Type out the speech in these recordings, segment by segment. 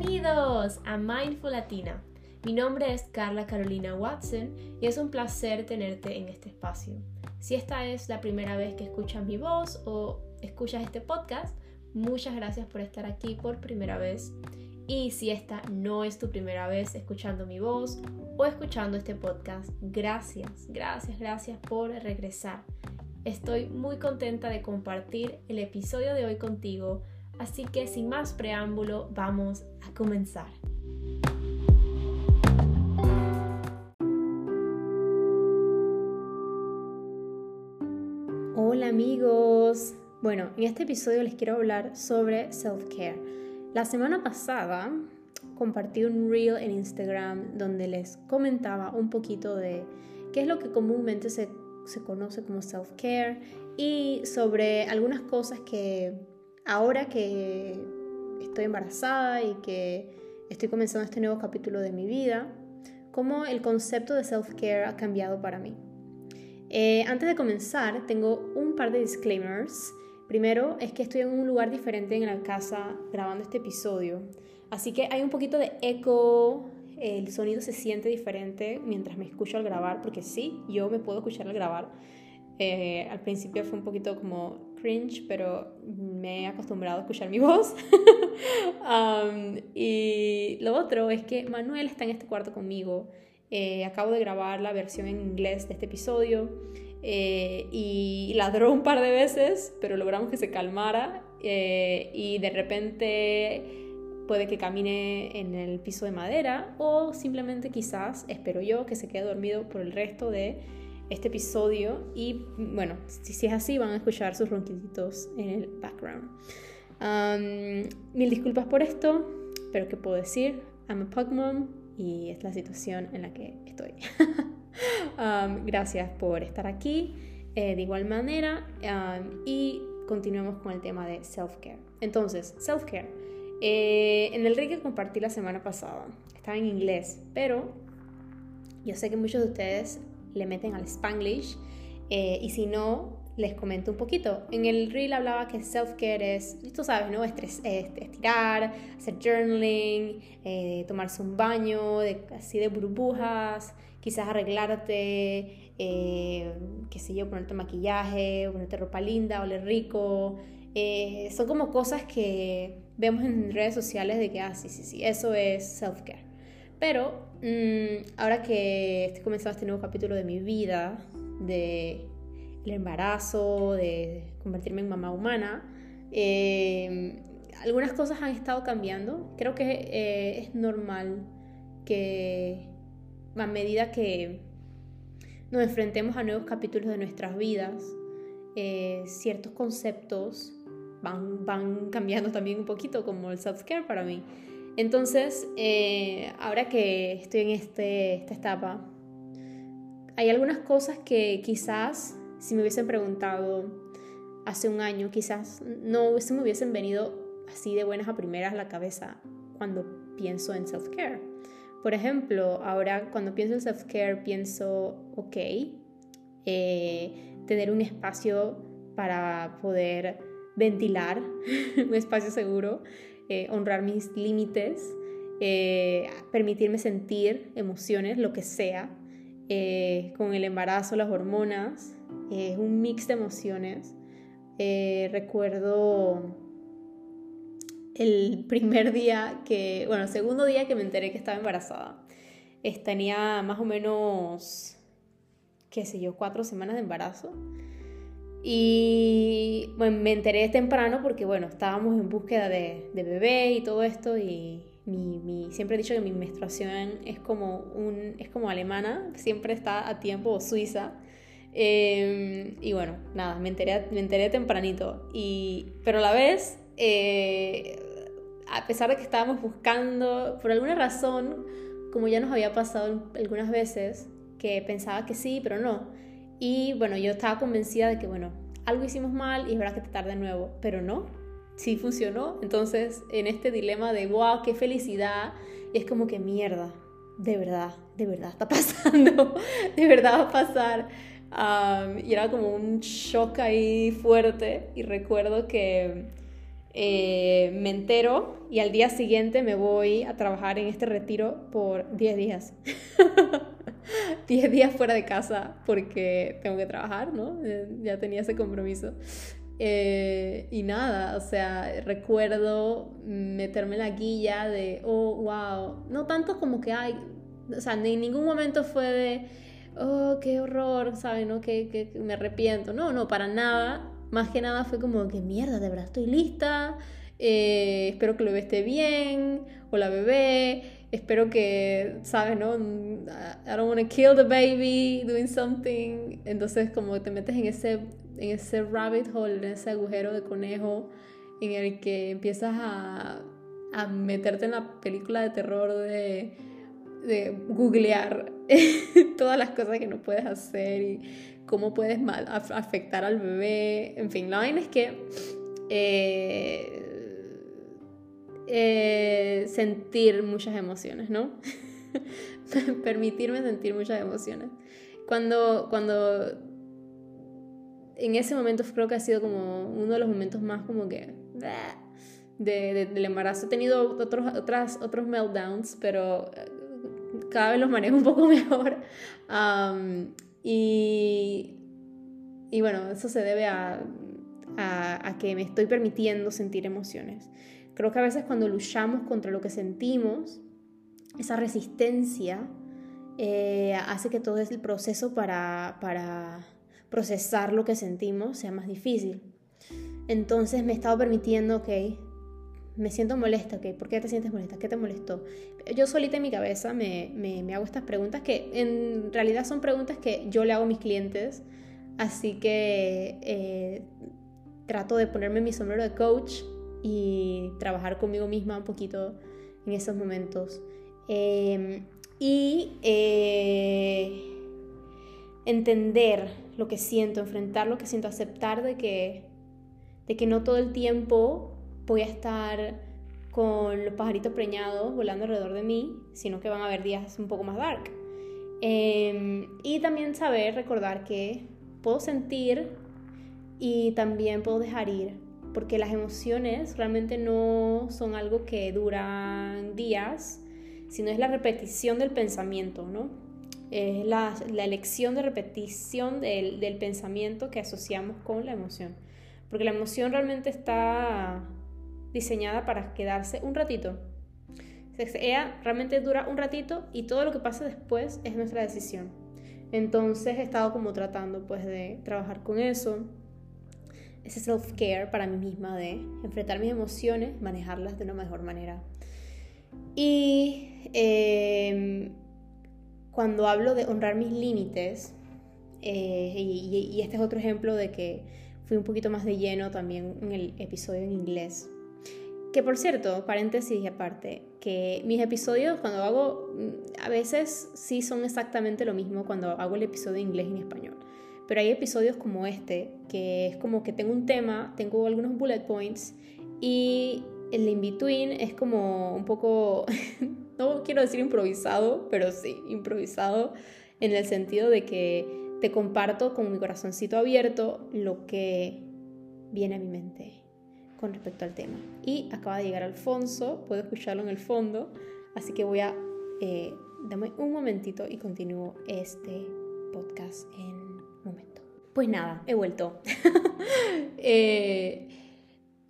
Bienvenidos a Mindful Latina. Mi nombre es Carla Carolina Watson y es un placer tenerte en este espacio. Si esta es la primera vez que escuchas mi voz o escuchas este podcast, muchas gracias por estar aquí por primera vez. Y si esta no es tu primera vez escuchando mi voz o escuchando este podcast, gracias, gracias, gracias por regresar. Estoy muy contenta de compartir el episodio de hoy contigo Así que sin más preámbulo, vamos a comenzar. Hola amigos. Bueno, en este episodio les quiero hablar sobre self-care. La semana pasada compartí un reel en Instagram donde les comentaba un poquito de qué es lo que comúnmente se, se conoce como self-care y sobre algunas cosas que ahora que estoy embarazada y que estoy comenzando este nuevo capítulo de mi vida, cómo el concepto de self-care ha cambiado para mí. Eh, antes de comenzar, tengo un par de disclaimers. Primero es que estoy en un lugar diferente en la casa grabando este episodio, así que hay un poquito de eco, el sonido se siente diferente mientras me escucho al grabar, porque sí, yo me puedo escuchar al grabar. Eh, al principio fue un poquito como cringe, pero me he acostumbrado a escuchar mi voz. Y lo otro es que Manuel está en este cuarto conmigo. Eh, acabo de grabar la versión en inglés de este episodio eh, y ladró un par de veces, pero logramos que se calmara eh, y de repente puede que camine en el piso de madera o simplemente quizás, espero yo, que se quede dormido por el resto de este episodio y bueno, si, es así van a escuchar sus ronquiditos en el background. mil disculpas por esto, pero ¿qué puedo decir? I'm a pug mom y es la situación en la que estoy. gracias por estar aquí eh, de igual manera y continuemos con el tema de self-care. Entonces, self-care. Eh, en el rey que compartí la semana pasada, estaba en inglés, pero yo sé que muchos de ustedes le meten al spanglish. Eh, y si no, les comento un poquito. En el reel hablaba que self-care es, tú sabes, ¿no? estirar, hacer journaling, eh, tomarse un baño de, así de burbujas, quizás arreglarte, eh, qué sé yo, ponerte maquillaje, ponerte ropa linda, oler rico. son como cosas que vemos en redes sociales de que, ah, sí, sí, sí, eso es self-care. Pero mm, ahora que estoy comenzando este nuevo capítulo de mi vida, de el embarazo, de convertirme en mamá humana, em, algunas cosas han estado cambiando. Creo que eh, es normal que a medida que nos enfrentemos a nuevos capítulos de nuestras vidas, eh, ciertos conceptos van, van cambiando también un poquito, como el self-care para mí. Entonces, eh, ahora que estoy en este, esta etapa, hay algunas cosas que quizás si me hubiesen preguntado hace un año, quizás no se me hubiesen venido así de buenas a primeras a la cabeza cuando pienso en self-care. Por ejemplo, ahora cuando pienso en self-care pienso, ok, eh, tener un espacio para poder ventilar, un espacio seguro, eh, honrar mis límites, eh, permitirme sentir emociones, lo que sea, eh, con el embarazo, las hormonas, es un mix de emociones. recuerdo el primer día que, bueno, el segundo día que me enteré que estaba embarazada. tenía más o menos, qué sé yo, cuatro semanas de embarazo. Y bueno, me enteré temprano porque, bueno, estábamos en búsqueda de, bebé y todo esto y mi, siempre he dicho que mi menstruación es como, un, es como alemana, siempre está a tiempo, o suiza. Em, y bueno, nada, me enteré, me enteré tempranito. Y, pero a la vez, eh, a pesar de que estábamos buscando, por alguna razón, como ya nos había pasado algunas veces, que pensaba que sí, pero no y bueno, yo estaba convencida de que, bueno, algo hicimos mal y es verdad que tarda de nuevo, pero no, sí funcionó. Entonces, en este dilema de, wow, qué felicidad, es como que mierda, de verdad, de verdad está pasando, de verdad va a pasar. y era como un shock ahí fuerte y recuerdo que eh, me entero y al día siguiente me voy a trabajar en este retiro por 10 días. 10 días fuera de casa porque tengo que trabajar, ¿no? Eh, ya tenía ese compromiso. Eh, y nada, o sea, recuerdo meterme la guilla de, oh, wow, no tanto como que hay, o sea, en ningún momento fue de, oh, qué horror, ¿sabes? ¿No? Que, me arrepiento. No, no, para nada. Más que nada fue como que mierda, de verdad estoy lista. Eh, espero que lo esté bien. O la bebé. Espero que, ¿sabes? ¿No? I don't want to kill the baby doing something. Entonces, como te metes en ese, en ese rabbit hole, en ese agujero de conejo, en el que empiezas a, a meterte en la película de terror de de googlear todas las cosas que no puedes hacer y cómo puedes mal afectar al bebé. En fin, la vaina es que eh, eh, sentir muchas emociones, ¿no? Permitirme sentir muchas emociones. Cuando, cuando en ese momento creo que ha sido como uno de los momentos más como que de, del embarazo. He tenido otros, otras, otros meltdowns, pero cada vez los manejo un poco mejor. y, y bueno, eso se debe a, a, que me estoy permitiendo sentir emociones. Creo que a veces cuando luchamos contra lo que sentimos, esa resistencia eh, hace que todo el proceso para, para procesar lo que sentimos sea más difícil. Entonces me he estado permitiendo, ok, me siento molesta, ¿ok? ¿Por qué te sientes molesta? ¿Qué te molestó? Yo solita en mi cabeza me, me, hago estas preguntas que en realidad son preguntas que yo le hago a mis clientes, así que eh, trato de ponerme mi sombrero de coach y trabajar conmigo misma un poquito en esos momentos. Em, y eh, entender lo que siento, enfrentar lo que siento, aceptar de que, de que no todo el tiempo voy a estar con los pajaritos preñados volando alrededor de mí, sino que van a haber días un poco más dark. Em, y también saber, recordar que puedo sentir y también puedo dejar ir, porque las emociones realmente no son algo que duran días, sino es la repetición del pensamiento, ¿no? Es la, la elección de repetición del, pensamiento que asociamos con la emoción. Porque la emoción realmente está diseñada para quedarse un ratito. Ella realmente dura un ratito y todo lo que pase después es nuestra decisión. Entonces he estado como tratando pues de trabajar con eso, ese self-care para mí misma, de enfrentar mis emociones, manejarlas de una mejor manera. Y em, cuando hablo de honrar mis límites, eh, y, y este es otro ejemplo de que fui un poquito más de lleno también en el episodio en inglés, que por cierto, paréntesis aparte, que mis episodios cuando hago, mm, a veces sí son exactamente lo mismo cuando hago el episodio en inglés y en español. Pero hay episodios como este, que es como que tengo un tema, tengo algunos bullet points y el in-between es como un poco, no quiero decir improvisado, pero sí, improvisado en el sentido de que te comparto con mi corazoncito abierto lo que viene a mi mente con respecto al tema. Y acaba de llegar Alfonso, puedo escucharlo en el fondo, así que voy a... Eh, dame un momentito y continúo este podcast en. Pues nada, he vuelto. eh,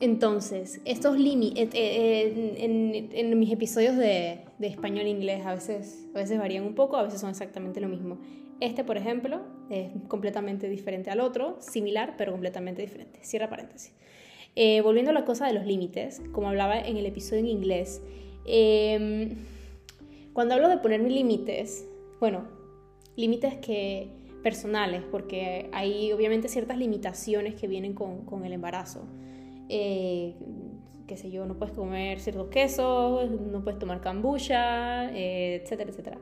entonces, estos límites, eh, eh, en, mis episodios de, de español e inglés a veces, a veces varían un poco, a veces son exactamente lo mismo. Este, por ejemplo, es completamente diferente al otro, similar, pero completamente diferente. Cierra paréntesis. Volviendo a la cosa de los límites, como hablaba en el episodio en inglés, em, cuando hablo de poner mis límites, bueno, límites que personales, porque hay obviamente ciertas limitaciones que vienen con, con el embarazo. Eh, qué sé yo, no puedes comer ciertos quesos, no puedes tomar kombucha, eh, etcétera, etcétera.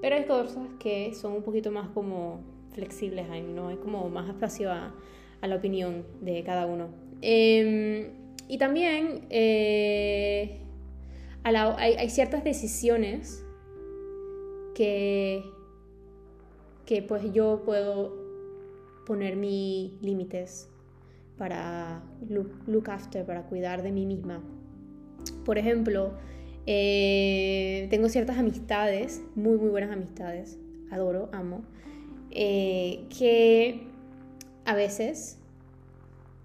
Pero hay cosas que son un poquito más como flexibles, ¿no? Es como más espacio a, a la opinión de cada uno. Em, y también eh, hay, ciertas decisiones que, que pues yo puedo poner mis límites para look, after, para cuidar de mí misma. Por ejemplo, eh, tengo ciertas amistades, muy, muy buenas amistades, adoro, amo, eh, que a veces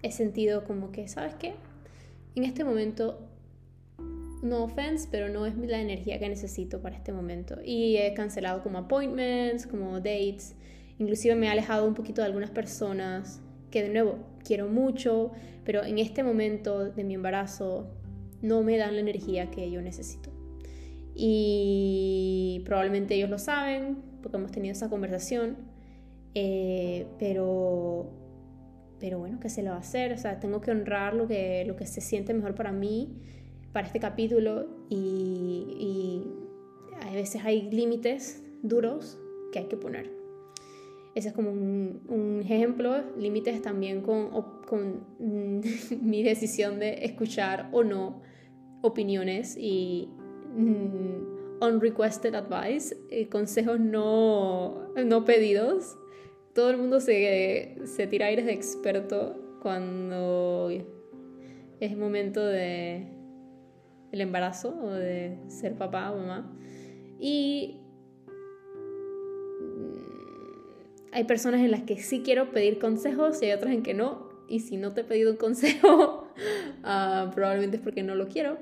he sentido como que, ¿sabes qué? En este momento, no offense, pero no es la energía que necesito para este momento. Y he cancelado como appointments, como dates, inclusive me he alejado un poquito de algunas personas que de nuevo quiero mucho, pero en este momento de mi embarazo no me dan la energía que yo necesito. Y probablemente ellos lo saben, porque hemos tenido esa conversación, eh, pero, pero bueno, ¿qué se le va a hacer? O sea, tengo que honrar lo que, lo que se siente mejor para mí, para este capítulo, y, y a veces hay límites duros que hay que poner. Ese es como un, un ejemplo, límites también con, con mi decisión de escuchar o no opiniones y mm, unrequested advice, eh, consejos no, no pedidos. Todo el mundo se, se tira aires de experto cuando es momento de el embarazo o de ser papá o mamá. Y hay personas en las que sí quiero pedir consejos y hay otras en que no. Y si no te he pedido un consejo, ah, probablemente es porque no lo quiero.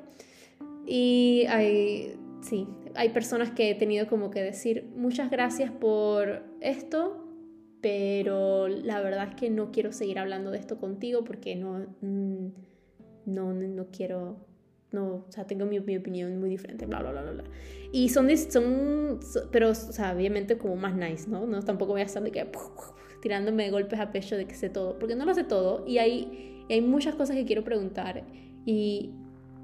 Y hay, sí, hay personas que he tenido como que decir muchas gracias por esto, pero la verdad es que no quiero seguir hablando de esto contigo porque no, mm, no, no quiero no, o sea, tengo mi, mi, opinión muy diferente, bla, bla, bla, bla. Y son, son, pero, o sea, obviamente como más nice, ¿no? No, tampoco voy a estar de que, tirándome golpes a pecho de que sé todo, porque no lo sé todo y hay, hay muchas cosas que quiero preguntar y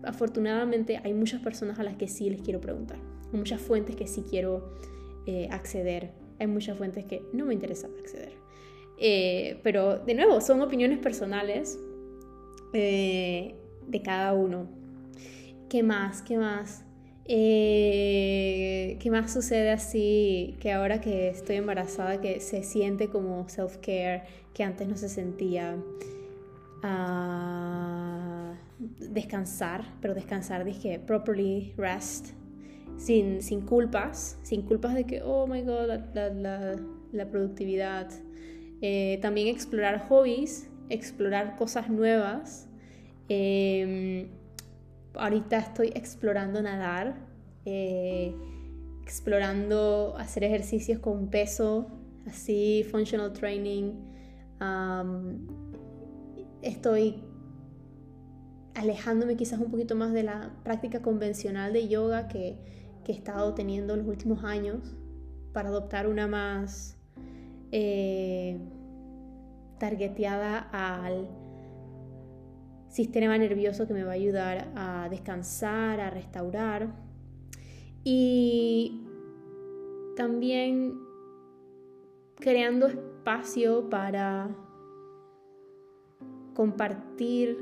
afortunadamente hay muchas personas a las que sí les quiero preguntar, muchas fuentes que sí quiero eh, acceder, hay muchas fuentes que no me interesa acceder. Eh, pero de nuevo, son opiniones personales eh, de cada uno. ¿Qué más? ¿Qué más? Eh, ¿Qué más sucede así que ahora que estoy embarazada, que se siente como self-care, que antes no se sentía? Ah, descansar, pero descansar, dije, properly rest, sin, sin culpas, sin culpas de que, oh my god, la, la, la, productividad. Eh, también explorar hobbies, explorar cosas nuevas. Eh, ahorita estoy explorando nadar, eh, explorando hacer ejercicios con peso, así, functional training. estoy alejándome quizás un poquito más de la práctica convencional de yoga que, que he estado teniendo los últimos años para adoptar una más eh, targeteada al sistema nervioso que me va a ayudar a descansar, a restaurar. Y también creando espacio para compartir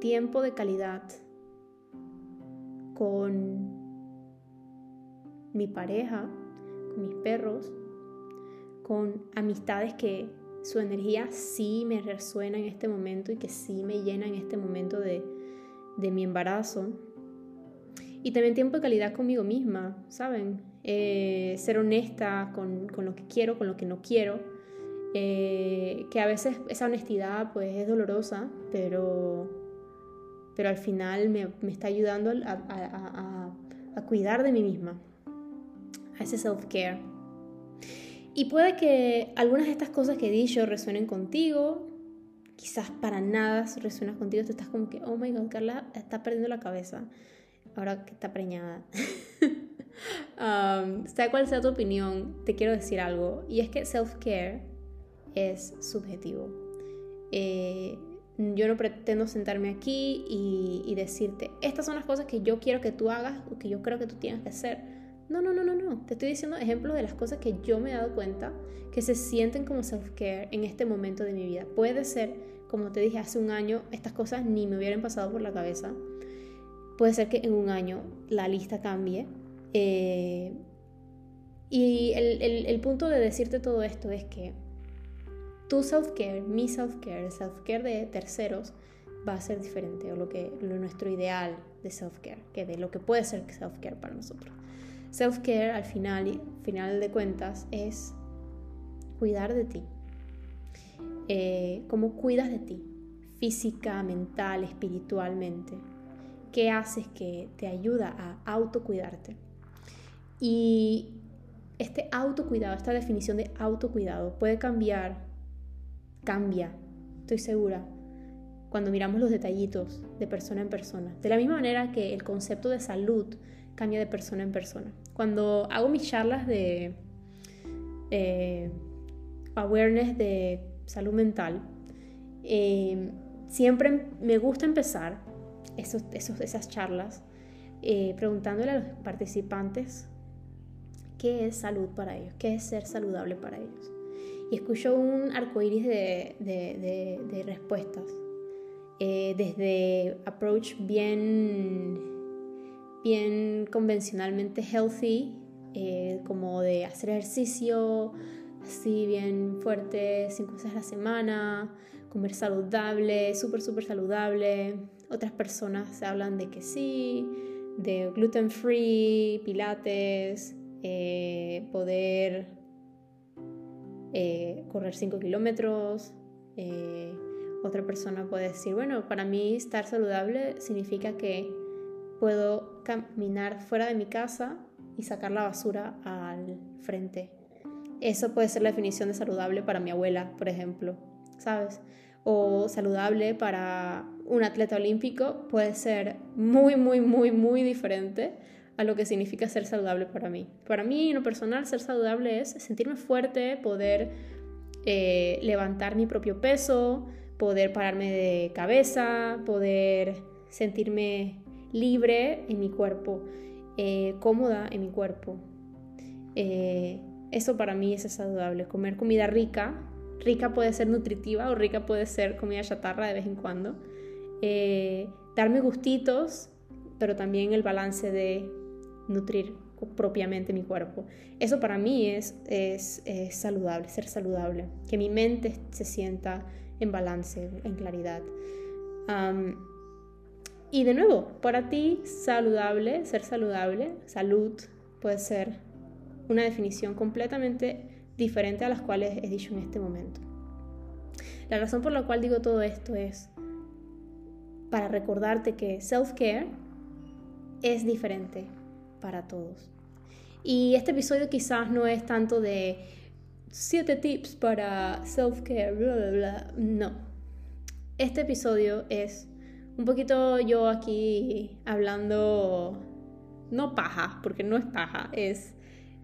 tiempo de calidad con mi pareja, con mis perros, con amistades que su energía sí me resuena en este momento y que sí me llena en este momento de, mi embarazo. Y también tiempo de calidad conmigo misma, ¿saben? Eh, ser honesta con, lo que quiero, con lo que no quiero. Eh, que a veces esa honestidad pues es dolorosa, pero, pero al final me, está ayudando a, a cuidar de mí misma, a ese self-care. Y puede que algunas de estas cosas que he dicho resuenen contigo, quizás para nada resuenas contigo, tú estás como que, oh my god, Carla está perdiendo la cabeza ahora que está preñada. um, sea cual sea tu opinión, te quiero decir algo, y es que self-care es subjetivo. Eh, yo no pretendo sentarme aquí y, y decirte, estas son las cosas que yo quiero que tú hagas o que yo creo que tú tienes que hacer no, no, no, no, no. Te estoy diciendo ejemplos de las cosas que yo me he dado cuenta que se sienten como self-care en este momento de mi vida. Puede ser, como te dije hace un año, estas cosas ni me hubieran pasado por la cabeza. Puede ser que en un año la lista cambie. Eh, y el, punto de decirte todo esto es que tu self-care, mi self-care, el self-care de terceros va a ser diferente o lo que nuestro ideal de self-care, que de lo que puede ser self-care para nosotros. Self-care al final, final de cuentas es cuidar de ti. Eh, ¿Cómo cuidas de ti? Física, mental, espiritualmente. ¿Qué haces que te ayuda a autocuidarte? Y este autocuidado, esta definición de autocuidado puede cambiar, cambia, estoy segura, cuando miramos los detallitos de persona en persona. De la misma manera que el concepto de salud cambia de persona en persona. Cuando hago mis charlas de eh, awareness de salud mental, eh, siempre me gusta empezar esos, esas charlas eh, preguntándole a los participantes qué es salud para ellos, qué es ser saludable para ellos. Y escucho un arcoíris de, de respuestas eh, desde approach bien, bien convencionalmente healthy, eh, como de hacer ejercicio, así bien fuerte, cinco veces a la semana, comer saludable, súper, súper saludable. Otras personas hablan de que sí, de gluten free, pilates, eh, poder correr 5 kilómetros, otra persona puede decir, bueno, para mí estar saludable significa que puedo caminar fuera de mi casa y sacar la basura al frente. Eso puede ser la definición de saludable para mi abuela, por ejemplo, ¿sabes? O saludable para un atleta olímpico puede ser muy, muy, muy, muy diferente a lo que significa ser saludable para mí. Para mí, en lo personal, ser saludable es sentirme fuerte, poder eh, levantar mi propio peso, poder pararme de cabeza, poder sentirme libre en mi cuerpo, eh, cómoda en mi cuerpo. Eh, eso para mí es saludable. Comer comida rica, rica puede ser nutritiva o rica puede ser comida chatarra de vez en cuando. Eh, darme gustitos, pero también el balance de nutrir propiamente mi cuerpo. Eso para mí es, es, es saludable, ser saludable. Que mi mente se sienta en balance, en claridad. Y de nuevo, para ti, saludable, ser saludable, salud, puede ser una definición completamente diferente a las cuales he dicho en este momento. La razón por la cual digo todo esto es para recordarte que self-care es diferente para todos. Y este episodio quizás no es tanto de siete tips para self-care, bla, bla, bla. No. Este episodio es un poquito yo aquí hablando, no paja, porque no es paja, es,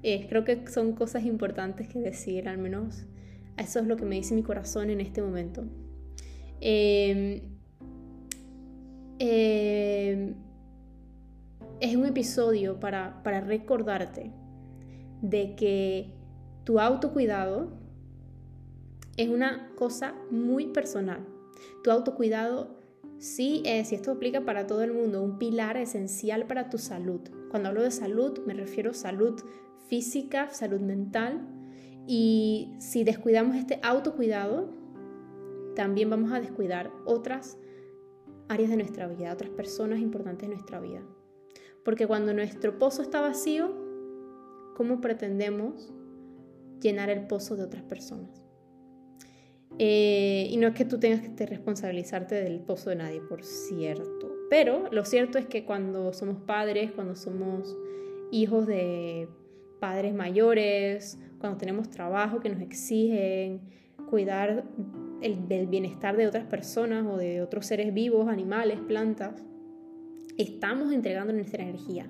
creo que son cosas importantes que decir, al menos eso es lo que me dice mi corazón en este momento. Em, em, es un episodio para, para recordarte de que tu autocuidado es una cosa muy personal. Tu autocuidado sí es, y esto aplica para todo el mundo, un pilar esencial para tu salud. Cuando hablo de salud me refiero a salud física, salud mental. Y si descuidamos este autocuidado, también vamos a descuidar otras áreas de nuestra vida, otras personas importantes de nuestra vida. Porque cuando nuestro pozo está vacío, ¿cómo pretendemos llenar el pozo de otras personas. Eh, y no es que tú tengas que responsabilizarte del pozo de nadie, por cierto. Pero lo cierto es que cuando somos padres, cuando somos hijos de padres mayores, cuando tenemos trabajo que nos exigen cuidar el, del bienestar de otras personas o de otros seres vivos, animales, plantas, estamos entregando nuestra energía.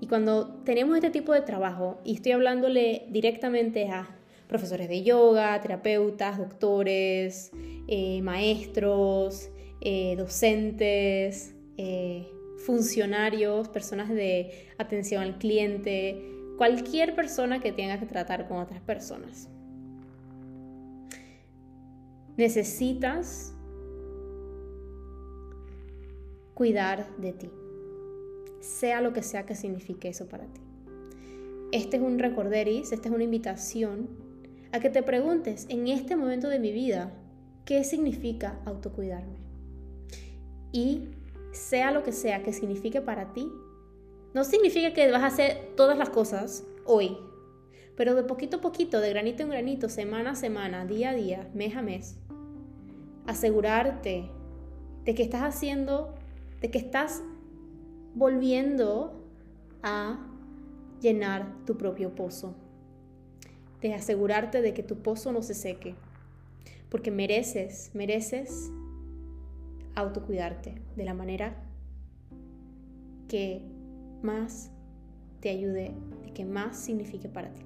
Y cuando tenemos este tipo de trabajo, y estoy hablándole directamente a profesores de yoga, terapeutas, doctores, eh, maestros, eh, docentes, eh, funcionarios, personas de atención al cliente, cualquier persona que tenga que tratar con otras personas. Necesitas cuidar de ti sea lo que sea que signifique eso para ti. Este es un recorderis, esta es una invitación a que te preguntes en este momento de mi vida, ¿qué significa autocuidarme? Y sea lo que sea que signifique para ti, no significa que vas a hacer todas las cosas hoy, pero de poquito a poquito, de granito en granito, semana a semana, día a día, mes a mes, asegurarte de que estás haciendo, de que estás volviendo a llenar tu propio pozo, de asegurarte de que tu pozo no se seque, porque mereces, mereces autocuidarte de la manera que más te ayude, de que más signifique para ti.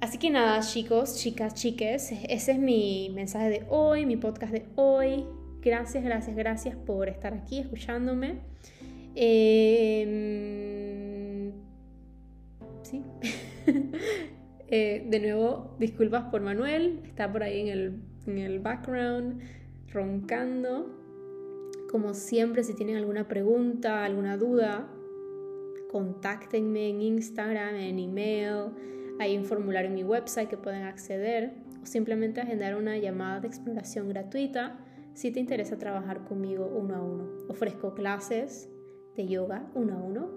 Así que nada, chicos, chicas, chiques, ese es mi mensaje de hoy, mi podcast de hoy. Gracias, gracias, gracias por estar aquí escuchándome. Em, sí. Eh, de nuevo, disculpas por Manuel, está por ahí en el, en el background, roncando. Como siempre, si tienen alguna pregunta, alguna duda, contáctenme en Instagram, en email, hay un formulario en mi website que pueden acceder o simplemente agendar una llamada de exploración gratuita si te interesa trabajar conmigo uno a uno. Ofrezco clases de yoga uno a uno.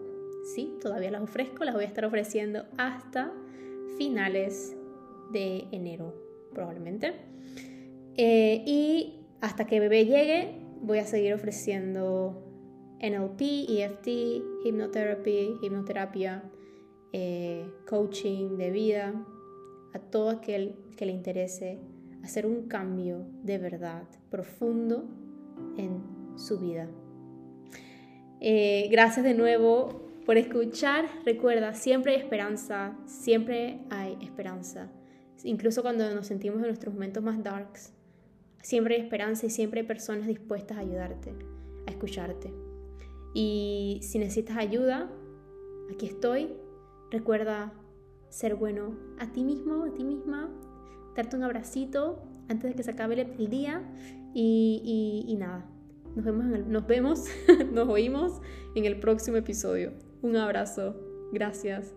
Sí, todavía las ofrezco, las voy a estar ofreciendo hasta finales de enero, probablemente. Eh, y hasta que bebé llegue, voy a seguir ofreciendo NLP, EFT, hipnoterapia, hipnoterapia, eh, coaching de vida, a todo aquel que le interese hacer un cambio de verdad profundo en su vida. Eh, gracias de nuevo por escuchar. Recuerda, siempre hay esperanza, siempre hay esperanza. Incluso cuando nos sentimos en nuestros momentos más darks, siempre hay esperanza y siempre hay personas dispuestas a ayudarte, a escucharte. Y si necesitas ayuda, aquí estoy. Recuerda ser bueno a ti mismo, a ti misma, darte un abracito antes de que se acabe el día y, nada. Nos vemos, nos vemos, nos oímos en el próximo episodio. Un abrazo. Gracias.